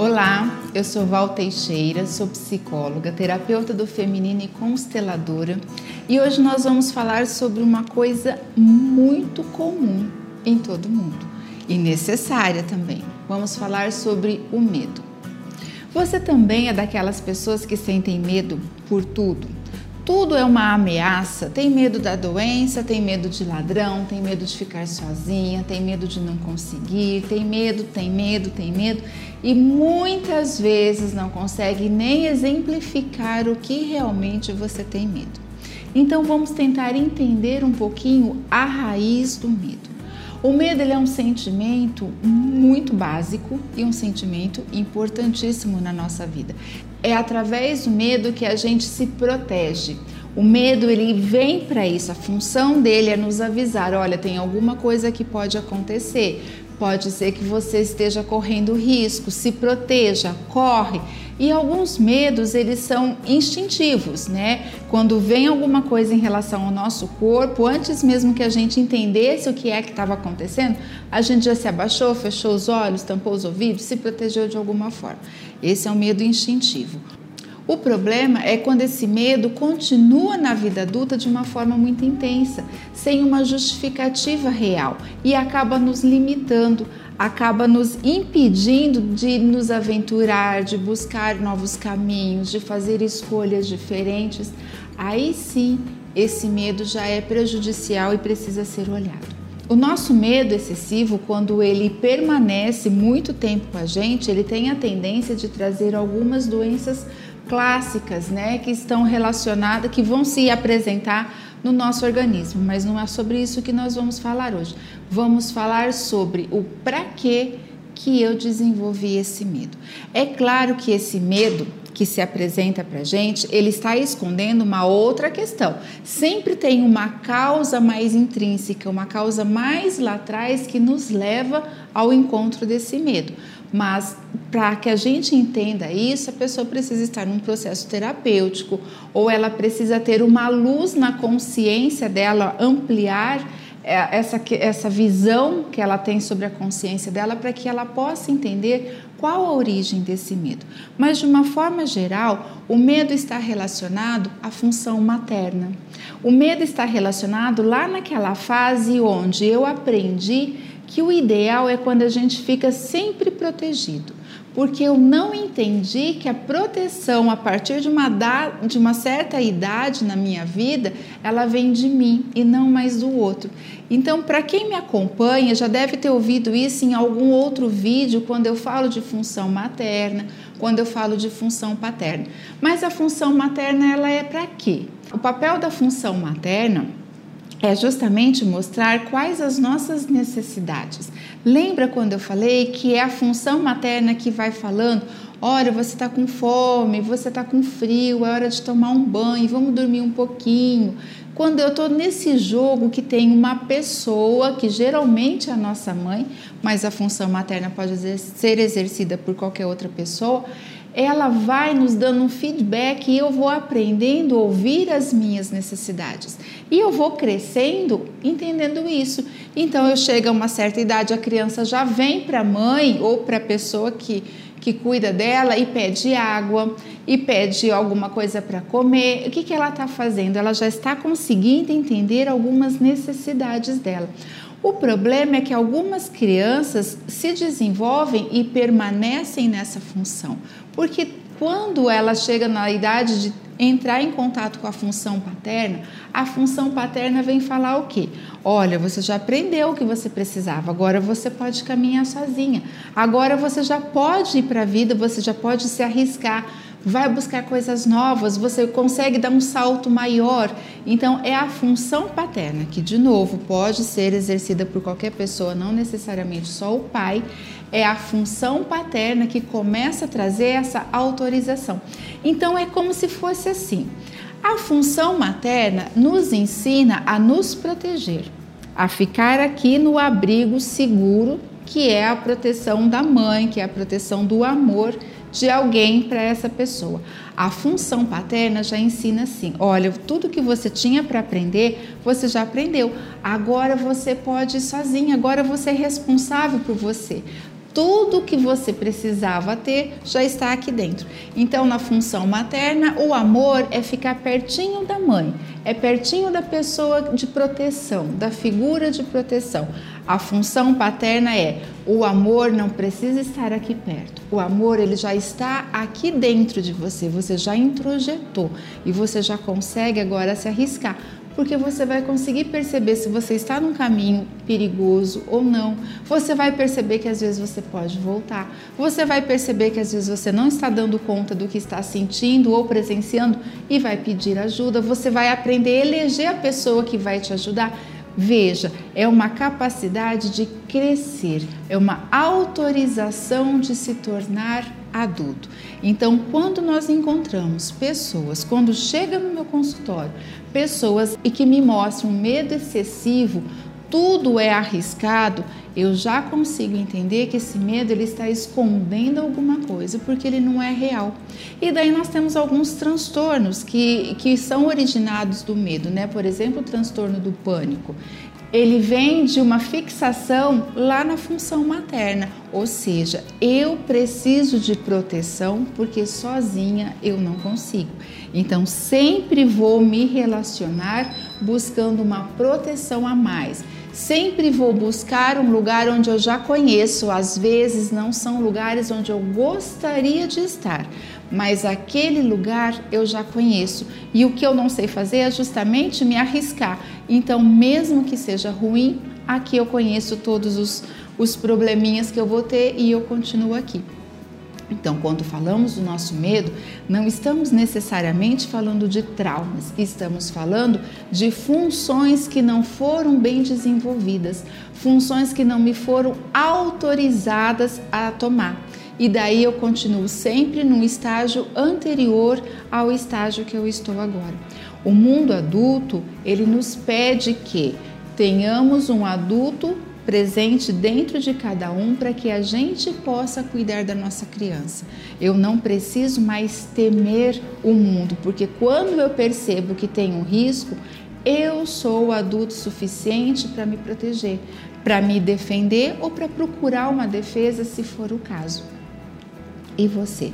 Olá, eu sou Val Teixeira, sou psicóloga, terapeuta do feminino e consteladora, e hoje nós vamos falar sobre uma coisa muito comum em todo mundo e necessária também. Vamos falar sobre o medo. Você também é daquelas pessoas que sentem medo por tudo? Tudo é uma ameaça. Tem medo da doença, tem medo de ladrão, tem medo de ficar sozinha, tem medo de não conseguir, tem medo, tem medo, tem medo e muitas vezes não consegue nem exemplificar o que realmente você tem medo. Então vamos tentar entender um pouquinho a raiz do medo. O medo ele é um sentimento muito básico e um sentimento importantíssimo na nossa vida. É através do medo que a gente se protege. O medo ele vem para isso, a função dele é nos avisar, olha, tem alguma coisa que pode acontecer. Pode ser que você esteja correndo risco, se proteja, corre. E alguns medos, eles são instintivos, né? Quando vem alguma coisa em relação ao nosso corpo, antes mesmo que a gente entendesse o que é que estava acontecendo, a gente já se abaixou, fechou os olhos, tampou os ouvidos, se protegeu de alguma forma. Esse é um medo instintivo. O problema é quando esse medo continua na vida adulta de uma forma muito intensa, sem uma justificativa real e acaba nos limitando, acaba nos impedindo de nos aventurar, de buscar novos caminhos, de fazer escolhas diferentes. Aí sim, esse medo já é prejudicial e precisa ser olhado. O nosso medo excessivo, quando ele permanece muito tempo com a gente, ele tem a tendência de trazer algumas doenças clássicas, né, que estão relacionadas, que vão se apresentar no nosso organismo, mas não é sobre isso que nós vamos falar hoje. Vamos falar sobre o para que que eu desenvolvi esse medo. É claro que esse medo que se apresenta para gente, ele está escondendo uma outra questão. Sempre tem uma causa mais intrínseca, uma causa mais lá atrás que nos leva ao encontro desse medo. Mas para que a gente entenda isso, a pessoa precisa estar num processo terapêutico ou ela precisa ter uma luz na consciência dela, ampliar essa, essa visão que ela tem sobre a consciência dela para que ela possa entender qual a origem desse medo. Mas, de uma forma geral, o medo está relacionado à função materna. O medo está relacionado lá naquela fase onde eu aprendi que o ideal é quando a gente fica sempre protegido, porque eu não entendi que a proteção a partir de uma, de uma certa idade na minha vida, ela vem de mim e não mais do outro. Então, para quem me acompanha, já deve ter ouvido isso em algum outro vídeo quando eu falo de função materna, quando eu falo de função paterna. Mas a função materna ela é para quê? O papel da função materna é justamente mostrar quais as nossas necessidades. Lembra quando eu falei que é a função materna que vai falando: olha, você está com fome, você está com frio, é hora de tomar um banho, vamos dormir um pouquinho. Quando eu estou nesse jogo que tem uma pessoa, que geralmente é a nossa mãe, mas a função materna pode ser exercida por qualquer outra pessoa, ela vai nos dando um feedback e eu vou aprendendo a ouvir as minhas necessidades. E eu vou crescendo entendendo isso. Então eu chego a uma certa idade, a criança já vem para a mãe ou para a pessoa que, que cuida dela e pede água e pede alguma coisa para comer. O que, que ela está fazendo? Ela já está conseguindo entender algumas necessidades dela. O problema é que algumas crianças se desenvolvem e permanecem nessa função, porque quando ela chega na idade de entrar em contato com a função paterna, a função paterna vem falar o quê? Olha, você já aprendeu o que você precisava, agora você pode caminhar sozinha, agora você já pode ir para a vida, você já pode se arriscar vai buscar coisas novas, você consegue dar um salto maior. Então, é a função paterna, que de novo pode ser exercida por qualquer pessoa, não necessariamente só o pai. É a função paterna que começa a trazer essa autorização. Então, é como se fosse assim: a função materna nos ensina a nos proteger, a ficar aqui no abrigo seguro, que é a proteção da mãe, que é a proteção do amor de alguém para essa pessoa. A função paterna já ensina assim: olha, tudo que você tinha para aprender, você já aprendeu. Agora você pode ir sozinha, agora você é responsável por você. Tudo que você precisava ter já está aqui dentro. Então, na função materna, o amor é ficar pertinho da mãe, é pertinho da pessoa de proteção, da figura de proteção. A função paterna é o amor não precisa estar aqui perto. O amor ele já está aqui dentro de você, você já introjetou e você já consegue agora se arriscar porque você vai conseguir perceber se você está num caminho perigoso ou não. Você vai perceber que às vezes você pode voltar. Você vai perceber que às vezes você não está dando conta do que está sentindo ou presenciando e vai pedir ajuda. Você vai aprender a eleger a pessoa que vai te ajudar. Veja, é uma capacidade de crescer, é uma autorização de se tornar adulto. Então, quando nós encontramos pessoas, quando chega no meu consultório, pessoas e que me mostram medo excessivo, tudo é arriscado, eu já consigo entender que esse medo ele está escondendo alguma coisa, porque ele não é real. E daí nós temos alguns transtornos que, que são originados do medo, né? Por exemplo, o transtorno do pânico ele vem de uma fixação lá na função materna, ou seja, eu preciso de proteção porque sozinha eu não consigo. Então, sempre vou me relacionar buscando uma proteção a mais. Sempre vou buscar um lugar onde eu já conheço, às vezes não são lugares onde eu gostaria de estar, mas aquele lugar eu já conheço e o que eu não sei fazer é justamente me arriscar. Então, mesmo que seja ruim, aqui eu conheço todos os, os probleminhas que eu vou ter e eu continuo aqui. Então, quando falamos do nosso medo, não estamos necessariamente falando de traumas, estamos falando de funções que não foram bem desenvolvidas, funções que não me foram autorizadas a tomar. E daí eu continuo sempre num estágio anterior ao estágio que eu estou agora. O mundo adulto, ele nos pede que tenhamos um adulto presente dentro de cada um para que a gente possa cuidar da nossa criança. Eu não preciso mais temer o mundo, porque quando eu percebo que tem um risco, eu sou adulto suficiente para me proteger, para me defender ou para procurar uma defesa se for o caso. E você?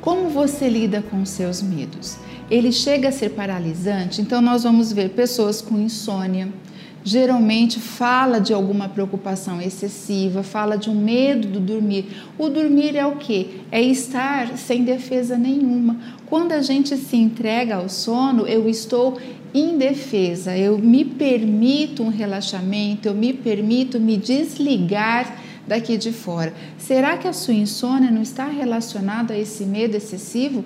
Como você lida com seus medos? Ele chega a ser paralisante, então nós vamos ver pessoas com insônia, geralmente fala de alguma preocupação excessiva, fala de um medo do dormir. O dormir é o que? É estar sem defesa nenhuma. Quando a gente se entrega ao sono, eu estou indefesa, eu me permito um relaxamento, eu me permito me desligar daqui de fora. Será que a sua insônia não está relacionada a esse medo excessivo?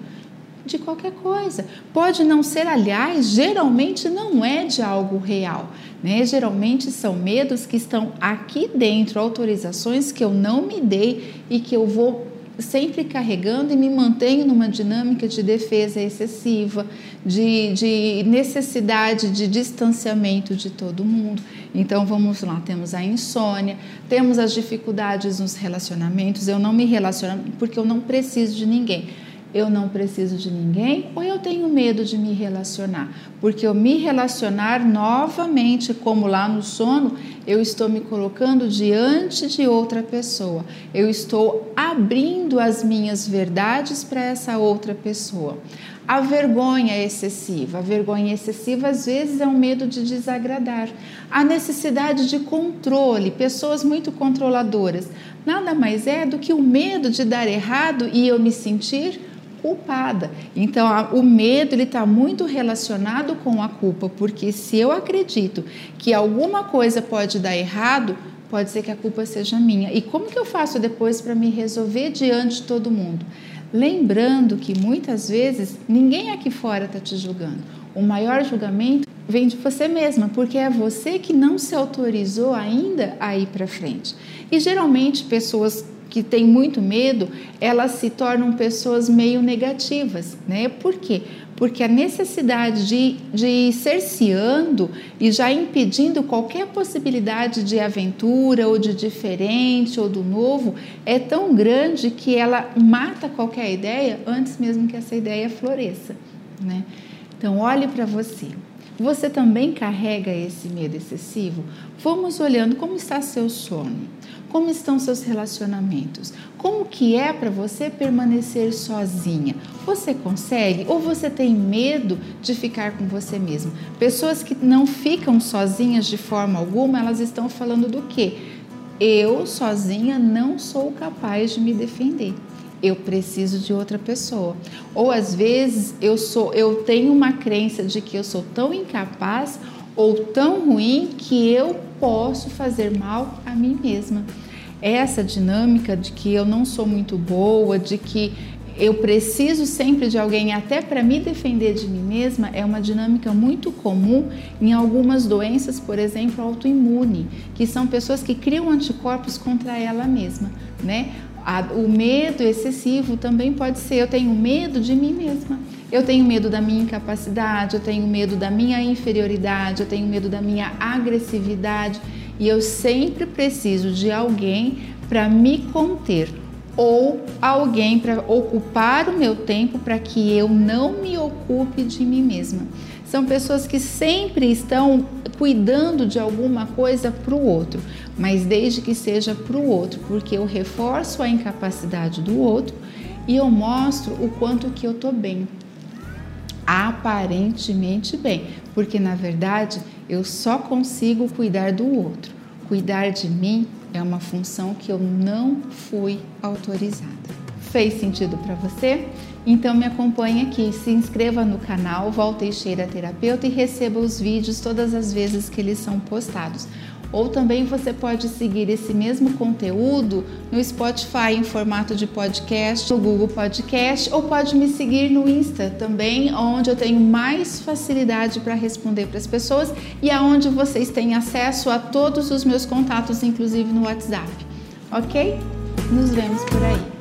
de qualquer coisa. Pode não ser, aliás, geralmente não é de algo real, né? Geralmente são medos que estão aqui dentro, autorizações que eu não me dei e que eu vou sempre carregando e me mantenho numa dinâmica de defesa excessiva, de, de necessidade de distanciamento de todo mundo. Então vamos lá, temos a insônia, temos as dificuldades nos relacionamentos. Eu não me relaciono porque eu não preciso de ninguém eu não preciso de ninguém ou eu tenho medo de me relacionar? Porque eu me relacionar novamente, como lá no sono, eu estou me colocando diante de outra pessoa. Eu estou abrindo as minhas verdades para essa outra pessoa. A vergonha excessiva. A vergonha excessiva às vezes é um medo de desagradar. A necessidade de controle, pessoas muito controladoras. Nada mais é do que o medo de dar errado e eu me sentir culpada. Então, a, o medo ele está muito relacionado com a culpa, porque se eu acredito que alguma coisa pode dar errado, pode ser que a culpa seja minha. E como que eu faço depois para me resolver diante de todo mundo? Lembrando que muitas vezes ninguém aqui fora está te julgando. O maior julgamento vem de você mesma, porque é você que não se autorizou ainda a ir para frente. E geralmente pessoas que têm muito medo, elas se tornam pessoas meio negativas, né? Por quê? Porque a necessidade de, de ir cerceando e já impedindo qualquer possibilidade de aventura ou de diferente ou do novo é tão grande que ela mata qualquer ideia antes mesmo que essa ideia floresça, né? Então, olhe para você. Você também carrega esse medo excessivo? Vamos olhando como está seu sono, como estão seus relacionamentos, como que é para você permanecer sozinha. Você consegue ou você tem medo de ficar com você mesmo? Pessoas que não ficam sozinhas de forma alguma, elas estão falando do quê? Eu sozinha não sou capaz de me defender eu preciso de outra pessoa. Ou às vezes eu sou, eu tenho uma crença de que eu sou tão incapaz ou tão ruim que eu posso fazer mal a mim mesma. Essa dinâmica de que eu não sou muito boa, de que eu preciso sempre de alguém até para me defender de mim mesma é uma dinâmica muito comum em algumas doenças, por exemplo, autoimune, que são pessoas que criam anticorpos contra ela mesma, né? A, o medo excessivo também pode ser: eu tenho medo de mim mesma, eu tenho medo da minha incapacidade, eu tenho medo da minha inferioridade, eu tenho medo da minha agressividade e eu sempre preciso de alguém para me conter ou alguém para ocupar o meu tempo para que eu não me ocupe de mim mesma. São pessoas que sempre estão cuidando de alguma coisa para o outro, mas desde que seja para o outro, porque eu reforço a incapacidade do outro e eu mostro o quanto que eu estou bem, aparentemente bem, porque na verdade eu só consigo cuidar do outro. Cuidar de mim é uma função que eu não fui autorizada. Fez sentido para você? Então me acompanhe aqui, se inscreva no canal Val Teixeira Terapeuta e receba os vídeos todas as vezes que eles são postados. Ou também você pode seguir esse mesmo conteúdo no Spotify em formato de podcast, no Google Podcast, ou pode me seguir no Insta também, onde eu tenho mais facilidade para responder para as pessoas e aonde vocês têm acesso a todos os meus contatos, inclusive no WhatsApp. Ok? Nos vemos por aí.